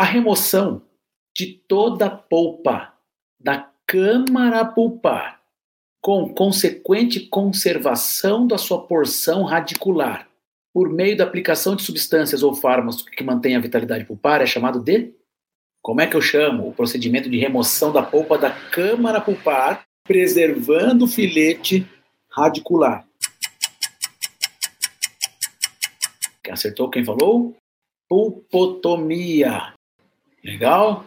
a remoção de toda a polpa da câmara pulpar, com consequente conservação da sua porção radicular, por meio da aplicação de substâncias ou fármacos que mantêm a vitalidade pulpar, é chamado de. Como é que eu chamo? O procedimento de remoção da polpa da câmara pulpar, preservando o filete radicular. Acertou quem falou? Pulpotomia. Legal?